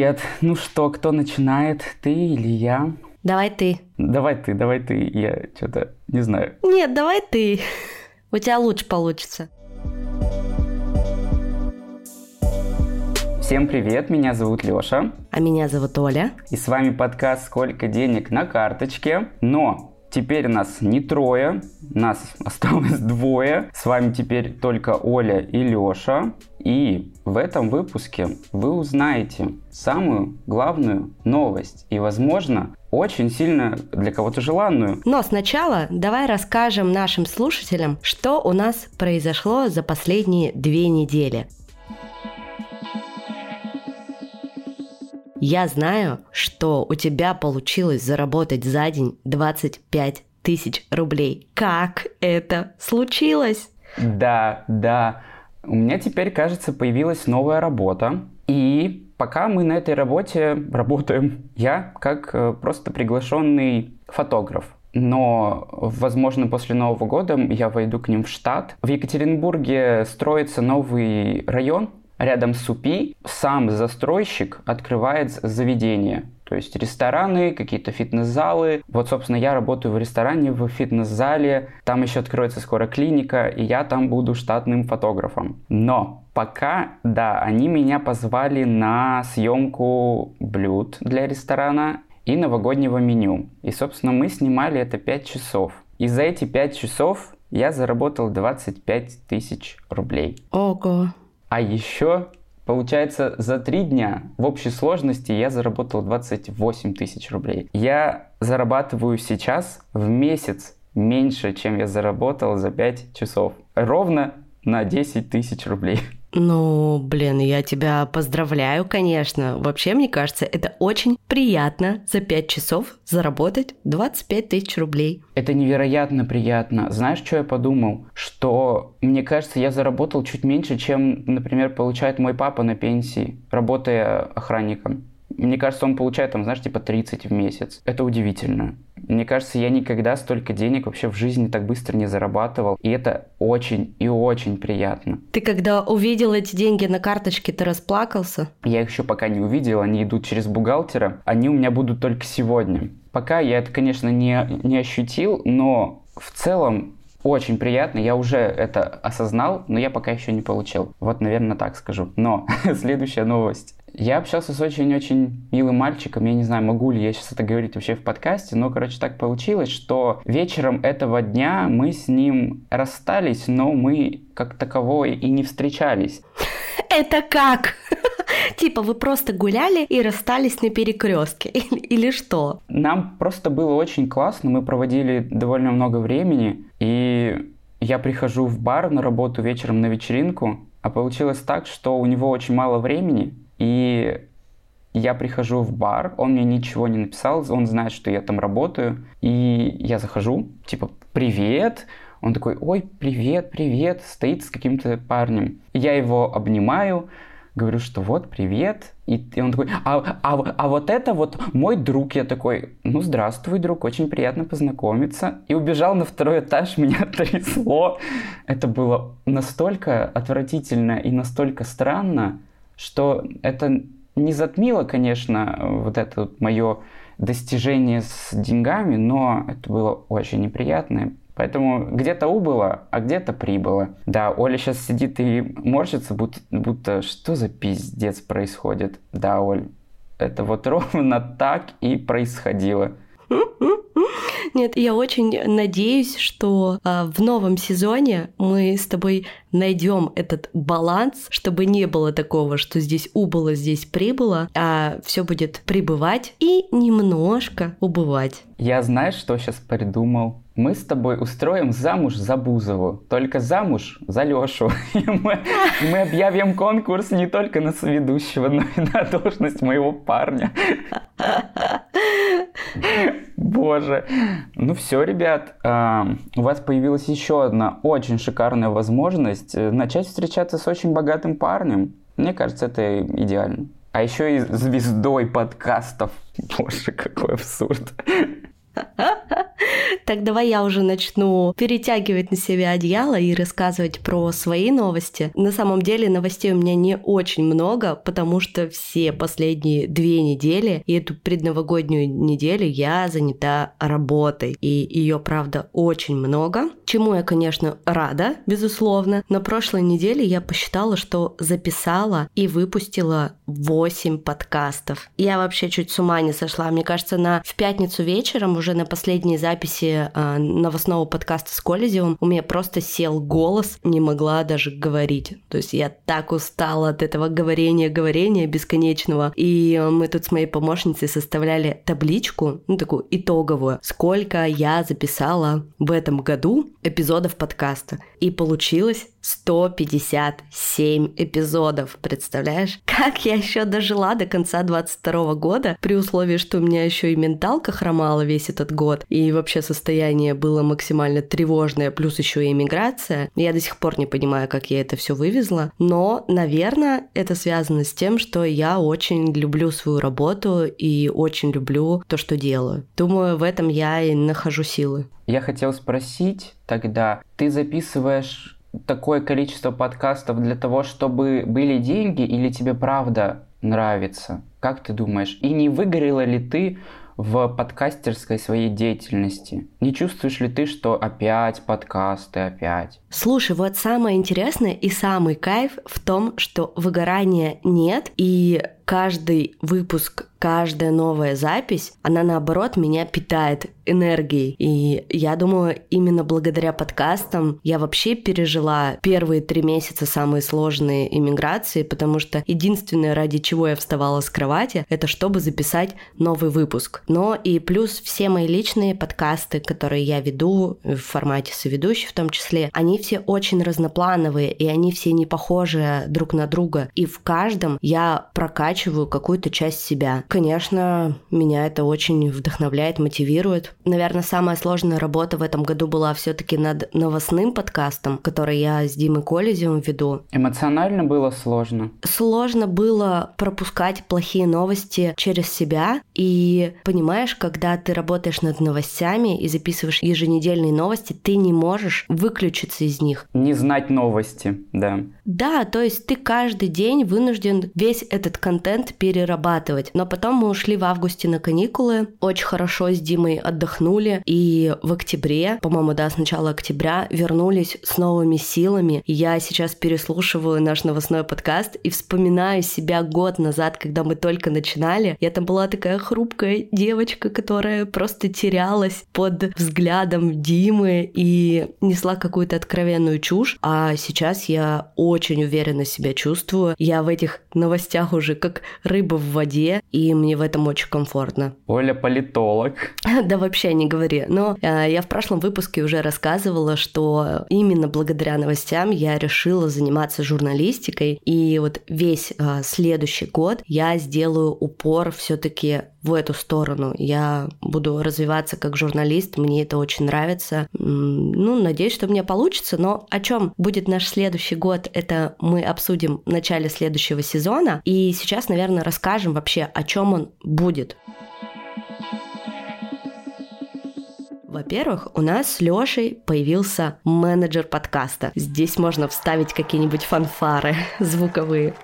привет. Ну что, кто начинает, ты или я? Давай ты. Давай ты, давай ты. Я что-то не знаю. Нет, давай ты. У тебя лучше получится. Всем привет, меня зовут Лёша. А меня зовут Оля. И с вами подкаст «Сколько денег на карточке?». Но теперь нас не трое, нас осталось двое. С вами теперь только Оля и Лёша. И в этом выпуске вы узнаете самую главную новость и, возможно, очень сильно для кого-то желанную. Но сначала давай расскажем нашим слушателям, что у нас произошло за последние две недели. Я знаю, что у тебя получилось заработать за день 25 тысяч рублей. Как это случилось? Да, да. У меня теперь, кажется, появилась новая работа. И пока мы на этой работе работаем, я как э, просто приглашенный фотограф. Но, возможно, после Нового года я войду к ним в штат. В Екатеринбурге строится новый район, рядом с УПИ сам застройщик открывает заведение. То есть рестораны, какие-то фитнес-залы. Вот, собственно, я работаю в ресторане, в фитнес-зале. Там еще откроется скоро клиника, и я там буду штатным фотографом. Но пока, да, они меня позвали на съемку блюд для ресторана и новогоднего меню. И, собственно, мы снимали это 5 часов. И за эти 5 часов я заработал 25 тысяч рублей. Ого. А еще, получается, за три дня в общей сложности я заработал 28 тысяч рублей. Я зарабатываю сейчас в месяц меньше, чем я заработал за 5 часов. Ровно на 10 тысяч рублей. Ну, блин, я тебя поздравляю, конечно. Вообще, мне кажется, это очень приятно за 5 часов заработать 25 тысяч рублей. Это невероятно приятно. Знаешь, что я подумал? Что, мне кажется, я заработал чуть меньше, чем, например, получает мой папа на пенсии, работая охранником. Мне кажется, он получает там, знаешь, типа 30 в месяц. Это удивительно. Мне кажется, я никогда столько денег вообще в жизни так быстро не зарабатывал. И это очень и очень приятно. Ты когда увидел эти деньги на карточке, ты расплакался? Я их еще пока не увидел, они идут через бухгалтера. Они у меня будут только сегодня. Пока я это, конечно, не, не ощутил, но в целом очень приятно, я уже это осознал, но я пока еще не получил. Вот, наверное, так скажу. Но следующая новость. Я общался с очень-очень милым мальчиком, я не знаю, могу ли я сейчас это говорить вообще в подкасте, но, короче, так получилось, что вечером этого дня мы с ним расстались, но мы как таковой и не встречались. Это как? Типа вы просто гуляли и расстались на перекрестке или, или что? Нам просто было очень классно, мы проводили довольно много времени, и я прихожу в бар на работу вечером на вечеринку, а получилось так, что у него очень мало времени, и я прихожу в бар, он мне ничего не написал, он знает, что я там работаю, и я захожу, типа, привет, он такой, ой, привет, привет, стоит с каким-то парнем. Я его обнимаю, говорю, что вот, привет. И, и он такой, а, а, а вот это вот мой друг. Я такой, ну, здравствуй, друг, очень приятно познакомиться. И убежал на второй этаж, меня трясло. Это было настолько отвратительно и настолько странно, что это не затмило, конечно, вот это вот мое достижение с деньгами, но это было очень неприятно. Поэтому где-то убыло, а где-то прибыло. Да, Оля сейчас сидит и морщится, будто, будто что за пиздец происходит. Да, Оль, это вот ровно так и происходило. Нет, я очень надеюсь, что а, в новом сезоне мы с тобой найдем этот баланс, чтобы не было такого, что здесь убыло, здесь прибыло, а все будет прибывать и немножко убывать. Я знаешь, что сейчас придумал? Мы с тобой устроим замуж за Бузову, только замуж за Лешу. И мы, мы объявим конкурс не только на соведущего, но и на должность моего парня. Боже. Ну все, ребят, а, у вас появилась еще одна очень шикарная возможность э, начать встречаться с очень богатым парнем. Мне кажется, это идеально. А еще и звездой подкастов. Боже, какой абсурд. Так давай я уже начну перетягивать на себя одеяло и рассказывать про свои новости. На самом деле новостей у меня не очень много, потому что все последние две недели и эту предновогоднюю неделю я занята работой. И ее, правда, очень много. Чему я, конечно, рада, безусловно. На прошлой неделе я посчитала, что записала и выпустила 8 подкастов. Я вообще чуть с ума не сошла. Мне кажется, на в пятницу вечером, уже на последней записи э, новостного подкаста с Колезевым, у меня просто сел голос, не могла даже говорить. То есть я так устала от этого говорения, говорения бесконечного. И мы тут с моей помощницей составляли табличку, ну такую итоговую, сколько я записала в этом году эпизодов подкаста. И получилось 157 эпизодов, представляешь? Как я еще дожила до конца 22 года, при условии, что у меня еще и менталка хромала весь этот год, и вообще состояние было максимально тревожное, плюс еще и иммиграция. Я до сих пор не понимаю, как я это все вывезла, но, наверное, это связано с тем, что я очень люблю свою работу и очень люблю то, что делаю. Думаю, в этом я и нахожу силы. Я хотел спросить тогда, ты записываешь такое количество подкастов для того, чтобы были деньги, или тебе правда нравится? Как ты думаешь? И не выгорела ли ты в подкастерской своей деятельности? Не чувствуешь ли ты, что опять подкасты, опять? Слушай, вот самое интересное и самый кайф в том, что выгорания нет, и каждый выпуск, каждая новая запись, она наоборот меня питает энергией. И я думаю, именно благодаря подкастам я вообще пережила первые три месяца самые сложные иммиграции, потому что единственное, ради чего я вставала с кровати, это чтобы записать новый выпуск. Но и плюс все мои личные подкасты, которые я веду в формате соведущей в том числе, они все очень разноплановые, и они все не похожи друг на друга. И в каждом я прокачиваю какую-то часть себя. Конечно, меня это очень вдохновляет, мотивирует. Наверное, самая сложная работа в этом году была все-таки над новостным подкастом, который я с Димой Колезевым веду. Эмоционально было сложно? Сложно было пропускать плохие новости через себя. И понимаешь, когда ты работаешь над новостями и записываешь еженедельные новости, ты не можешь выключиться из них. Не знать новости, да. Да, то есть ты каждый день вынужден весь этот контент перерабатывать. Но потом мы ушли в августе на каникулы, очень хорошо с Димой отдохнули, и в октябре, по-моему, да, с начала октября вернулись с новыми силами. Я сейчас переслушиваю наш новостной подкаст и вспоминаю себя год назад, когда мы только начинали. Я там была такая хрупкая девочка, которая просто терялась под взглядом Димы и несла какую-то откровенную чушь. А сейчас я очень уверенно себя чувствую. Я в этих новостях уже как рыба в воде, и мне в этом очень комфортно. Оля политолог. Да вообще не говори. Но э, я в прошлом выпуске уже рассказывала, что именно благодаря новостям я решила заниматься журналистикой, и вот весь э, следующий год я сделаю упор все-таки в эту сторону. Я буду развиваться как журналист, мне это очень нравится. Ну, надеюсь, что у меня получится, но о чем будет наш следующий год, это мы обсудим в начале следующего сезона. И сейчас, наверное, расскажем вообще, о чем он будет. Во-первых, у нас с Лешей появился менеджер подкаста. Здесь можно вставить какие-нибудь фанфары звуковые.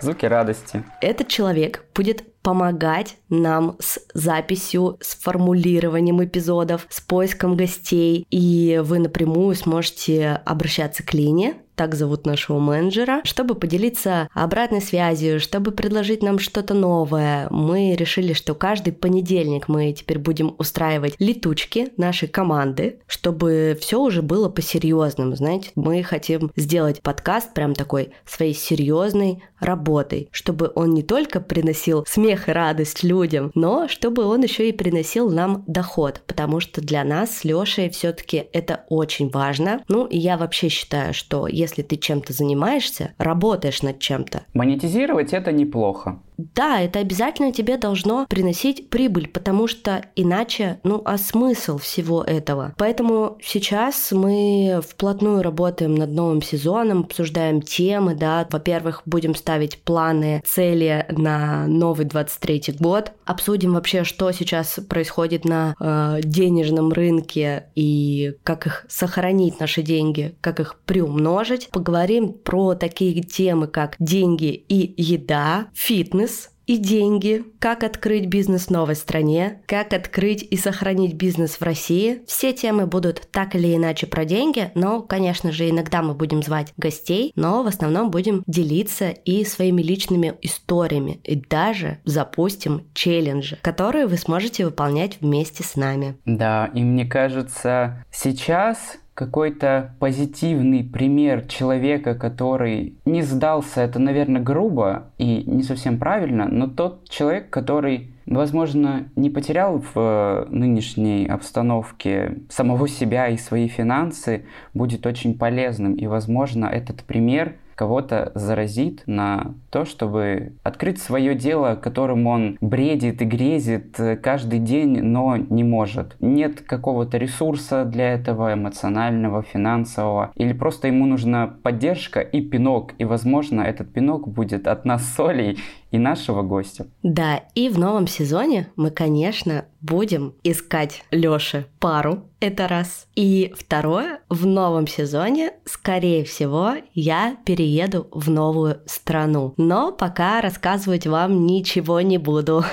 Звуки радости. Этот человек будет помогать нам с записью, с формулированием эпизодов, с поиском гостей. И вы напрямую сможете обращаться к Лине, так зовут нашего менеджера, чтобы поделиться обратной связью, чтобы предложить нам что-то новое. Мы решили, что каждый понедельник мы теперь будем устраивать летучки нашей команды, чтобы все уже было по-серьезному, знаете. Мы хотим сделать подкаст прям такой своей серьезной работой, чтобы он не только приносил смех и радость людям, но чтобы он еще и приносил нам доход, потому что для нас с Лешей все-таки это очень важно. Ну, и я вообще считаю, что если ты чем-то занимаешься, работаешь над чем-то. Монетизировать это неплохо. Да, это обязательно тебе должно приносить прибыль, потому что иначе, ну, а смысл всего этого? Поэтому сейчас мы вплотную работаем над новым сезоном, обсуждаем темы, да, во-первых, будем ставить планы, цели на новый 23 год, обсудим вообще, что сейчас происходит на э, денежном рынке и как их сохранить, наши деньги, как их приумножить. Поговорим про такие темы, как деньги и еда, фитнес, и деньги, как открыть бизнес в новой стране, как открыть и сохранить бизнес в России. Все темы будут так или иначе про деньги, но, конечно же, иногда мы будем звать гостей, но в основном будем делиться и своими личными историями, и даже запустим челленджи, которые вы сможете выполнять вместе с нами. Да, и мне кажется, сейчас какой-то позитивный пример человека, который не сдался, это, наверное, грубо и не совсем правильно, но тот человек, который, возможно, не потерял в э, нынешней обстановке самого себя и свои финансы, будет очень полезным. И, возможно, этот пример – кого-то заразит на то, чтобы открыть свое дело, которым он бредит и грезит каждый день, но не может. Нет какого-то ресурса для этого эмоционального, финансового, или просто ему нужна поддержка и пинок, и, возможно, этот пинок будет от нас солей и нашего гостя. Да, и в новом сезоне мы, конечно, будем искать Лёше пару, это раз. И второе, в новом сезоне, скорее всего, я перееду в новую страну. Но пока рассказывать вам ничего не буду.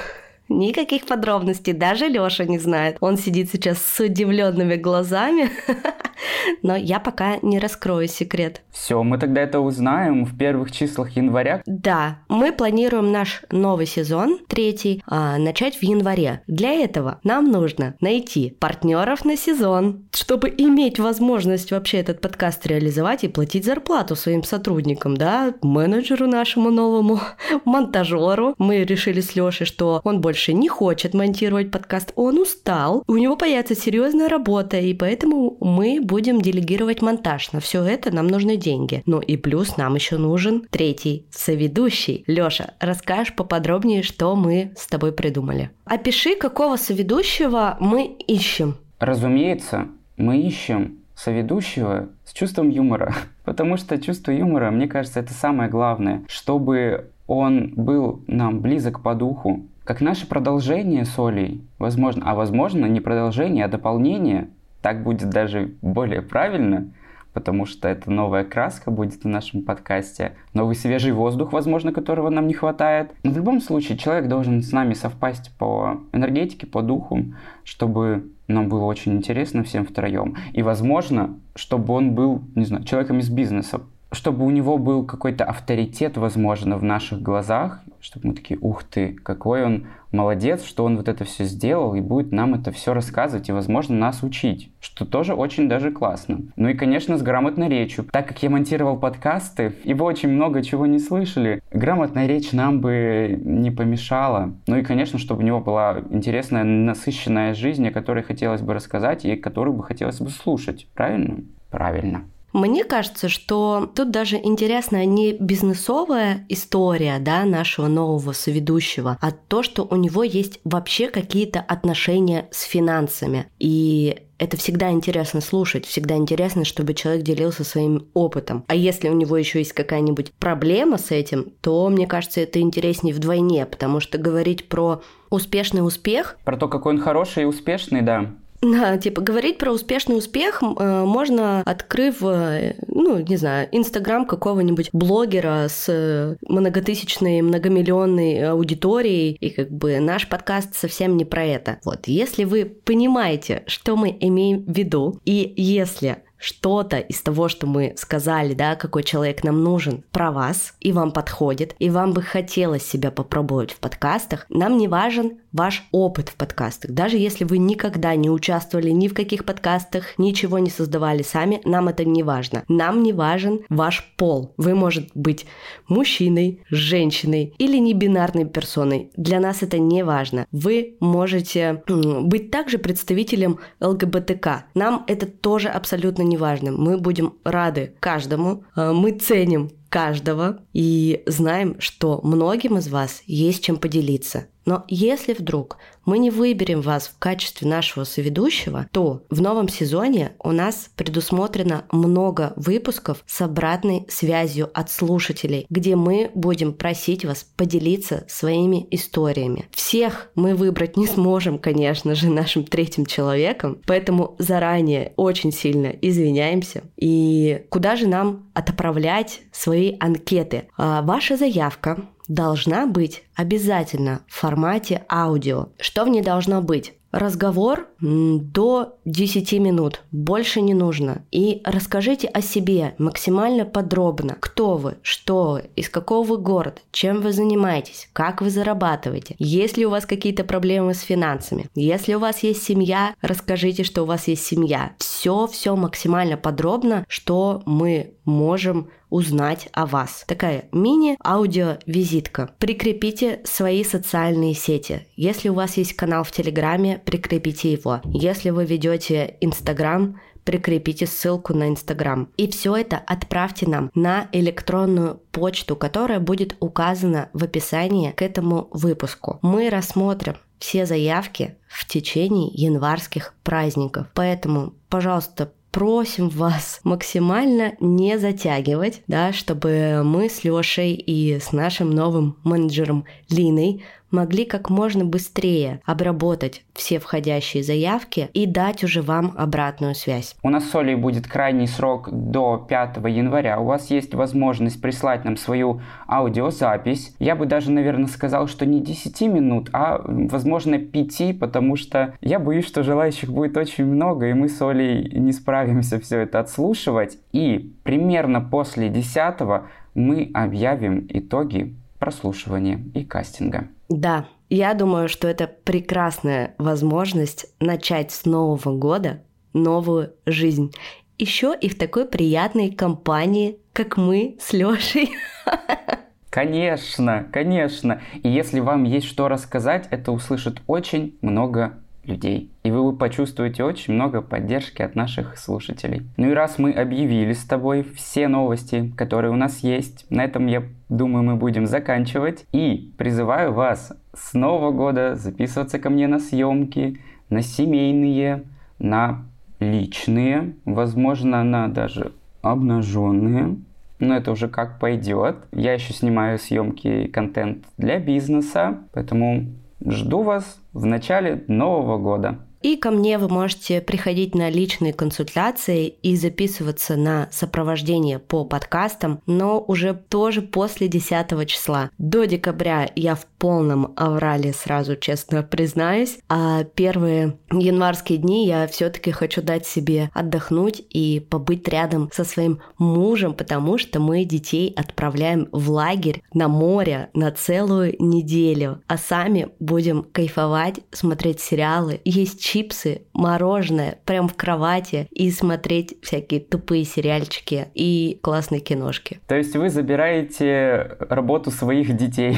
Никаких подробностей, даже Лёша не знает. Он сидит сейчас с удивленными глазами, но я пока не раскрою секрет. Все, мы тогда это узнаем в первых числах января. Да, мы планируем наш новый сезон, третий, а, начать в январе. Для этого нам нужно найти партнеров на сезон, чтобы иметь возможность вообще этот подкаст реализовать и платить зарплату своим сотрудникам, да, менеджеру нашему новому, монтажеру. Мы решили с Лешей, что он больше больше не хочет монтировать подкаст, он устал, у него появится серьезная работа, и поэтому мы будем делегировать монтаж. На все это нам нужны деньги. Ну и плюс нам еще нужен третий соведущий. Лёша, расскажешь поподробнее, что мы с тобой придумали. Опиши, какого соведущего мы ищем. Разумеется, мы ищем соведущего с чувством юмора. Потому что чувство юмора, мне кажется, это самое главное. Чтобы он был нам близок по духу, как наше продолжение солей, возможно, а возможно не продолжение, а дополнение, так будет даже более правильно, потому что это новая краска будет в нашем подкасте, новый свежий воздух, возможно, которого нам не хватает. Но в любом случае человек должен с нами совпасть по энергетике, по духу, чтобы нам было очень интересно всем втроем. И, возможно, чтобы он был, не знаю, человеком из бизнеса, чтобы у него был какой-то авторитет, возможно, в наших глазах, чтобы мы такие, ух ты, какой он молодец, что он вот это все сделал и будет нам это все рассказывать и, возможно, нас учить, что тоже очень даже классно. Ну и, конечно, с грамотной речью. Так как я монтировал подкасты, и вы очень много чего не слышали, грамотная речь нам бы не помешала. Ну и, конечно, чтобы у него была интересная, насыщенная жизнь, о которой хотелось бы рассказать и которую бы хотелось бы слушать. Правильно? Правильно. Мне кажется, что тут даже интересна не бизнесовая история да, нашего нового соведущего, а то, что у него есть вообще какие-то отношения с финансами. И это всегда интересно слушать, всегда интересно, чтобы человек делился своим опытом. А если у него еще есть какая-нибудь проблема с этим, то, мне кажется, это интереснее вдвойне, потому что говорить про успешный успех... Про то, какой он хороший и успешный, да. Да, типа говорить про успешный успех э, можно, открыв, э, ну, не знаю, Инстаграм какого-нибудь блогера с многотысячной, многомиллионной аудиторией, и как бы наш подкаст совсем не про это. Вот, если вы понимаете, что мы имеем в виду, и если что-то из того, что мы сказали, да, какой человек нам нужен, про вас, и вам подходит, и вам бы хотелось себя попробовать в подкастах, нам не важен ваш опыт в подкастах. Даже если вы никогда не участвовали ни в каких подкастах, ничего не создавали сами, нам это не важно. Нам не важен ваш пол. Вы, может быть, мужчиной, женщиной или небинарной персоной. Для нас это не важно. Вы можете быть также представителем ЛГБТК. Нам это тоже абсолютно не важно. Мы будем рады каждому. Э, мы ценим каждого и знаем, что многим из вас есть чем поделиться. Но если вдруг мы не выберем вас в качестве нашего соведущего, то в новом сезоне у нас предусмотрено много выпусков с обратной связью от слушателей, где мы будем просить вас поделиться своими историями. Всех мы выбрать не сможем, конечно же, нашим третьим человеком, поэтому заранее очень сильно извиняемся. И куда же нам отправлять свои анкеты? А, ваша заявка должна быть обязательно в формате аудио. Что в ней должно быть? Разговор до 10 минут, больше не нужно. И расскажите о себе максимально подробно. Кто вы, что вы, из какого вы города, чем вы занимаетесь, как вы зарабатываете, есть ли у вас какие-то проблемы с финансами. Если у вас есть семья, расскажите, что у вас есть семья. Все-все максимально подробно, что мы можем узнать о вас. Такая мини-аудио-визитка. Прикрепите свои социальные сети. Если у вас есть канал в Телеграме, прикрепите его. Если вы ведете Инстаграм, прикрепите ссылку на Инстаграм. И все это отправьте нам на электронную почту, которая будет указана в описании к этому выпуску. Мы рассмотрим все заявки в течение январских праздников. Поэтому, пожалуйста, просим вас максимально не затягивать, да, чтобы мы с Лешей и с нашим новым менеджером Линой могли как можно быстрее обработать все входящие заявки и дать уже вам обратную связь. У нас с Олей будет крайний срок до 5 января. У вас есть возможность прислать нам свою аудиозапись. Я бы даже, наверное, сказал, что не 10 минут, а, возможно, 5, потому что я боюсь, что желающих будет очень много, и мы с Олей не справимся все это отслушивать. И примерно после 10 мы объявим итоги прослушивания и кастинга. Да, я думаю, что это прекрасная возможность начать с Нового года новую жизнь. Еще и в такой приятной компании, как мы с Лешей. Конечно, конечно. И если вам есть что рассказать, это услышит очень много людей. И вы почувствуете очень много поддержки от наших слушателей. Ну и раз мы объявили с тобой все новости, которые у нас есть, на этом, я думаю, мы будем заканчивать. И призываю вас с Нового года записываться ко мне на съемки, на семейные, на личные, возможно, на даже обнаженные. Но это уже как пойдет. Я еще снимаю съемки контент для бизнеса, поэтому Жду вас в начале Нового года. И ко мне вы можете приходить на личные консультации и записываться на сопровождение по подкастам, но уже тоже после 10 числа. До декабря я в полном аврале, сразу честно признаюсь, а первые январские дни я все-таки хочу дать себе отдохнуть и побыть рядом со своим мужем, потому что мы детей отправляем в лагерь на море на целую неделю, а сами будем кайфовать, смотреть сериалы, есть чипсы, мороженое прям в кровати и смотреть всякие тупые сериальчики и классные киношки. То есть вы забираете работу своих детей?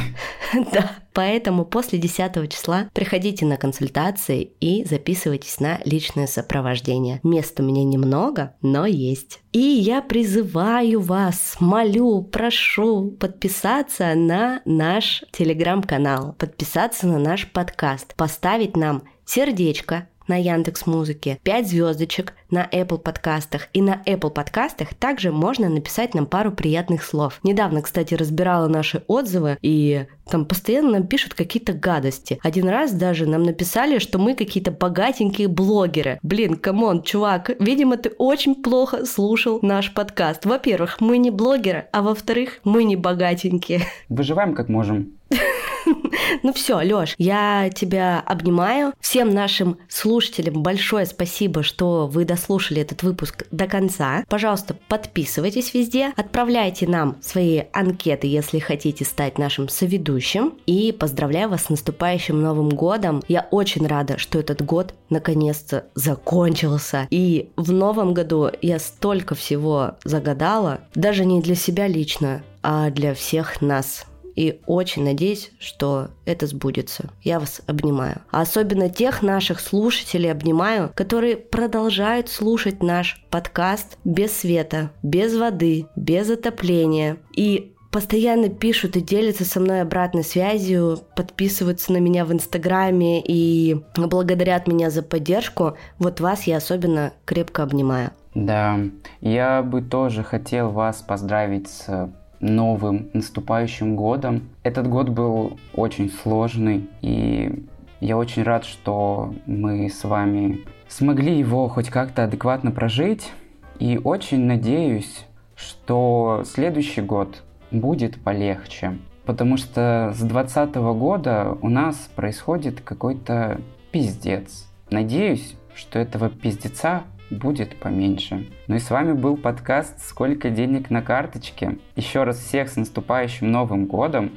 Да. Поэтому после 10 числа приходите на консультации и записывайтесь на личное сопровождение. Места у меня немного, но есть. И я призываю вас, молю, прошу подписаться на наш телеграм-канал, подписаться на наш подкаст, поставить нам сердечко на Яндекс Музыке, 5 звездочек на Apple подкастах. И на Apple подкастах также можно написать нам пару приятных слов. Недавно, кстати, разбирала наши отзывы, и там постоянно нам пишут какие-то гадости. Один раз даже нам написали, что мы какие-то богатенькие блогеры. Блин, come on, чувак, видимо, ты очень плохо слушал наш подкаст. Во-первых, мы не блогеры, а во-вторых, мы не богатенькие. Выживаем как можем. Ну все, Лёш, я тебя обнимаю. Всем нашим слушателям большое спасибо, что вы дослушали этот выпуск до конца. Пожалуйста, подписывайтесь везде, отправляйте нам свои анкеты, если хотите стать нашим соведущим. И поздравляю вас с наступающим Новым годом. Я очень рада, что этот год наконец-то закончился. И в новом году я столько всего загадала, даже не для себя лично, а для всех нас и очень надеюсь, что это сбудется. Я вас обнимаю. А особенно тех наших слушателей обнимаю, которые продолжают слушать наш подкаст без света, без воды, без отопления. И постоянно пишут и делятся со мной обратной связью, подписываются на меня в Инстаграме и благодарят меня за поддержку. Вот вас я особенно крепко обнимаю. Да, я бы тоже хотел вас поздравить с новым наступающим годом. Этот год был очень сложный, и я очень рад, что мы с вами смогли его хоть как-то адекватно прожить. И очень надеюсь, что следующий год будет полегче. Потому что с 2020 года у нас происходит какой-то пиздец. Надеюсь, что этого пиздеца будет поменьше. Ну и с вами был подкаст «Сколько денег на карточке?». Еще раз всех с наступающим Новым Годом.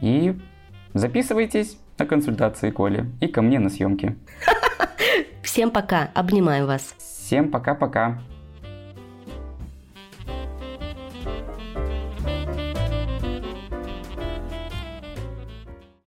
И записывайтесь на консультации Коли и ко мне на съемки. Всем пока, обнимаю вас. Всем пока-пока.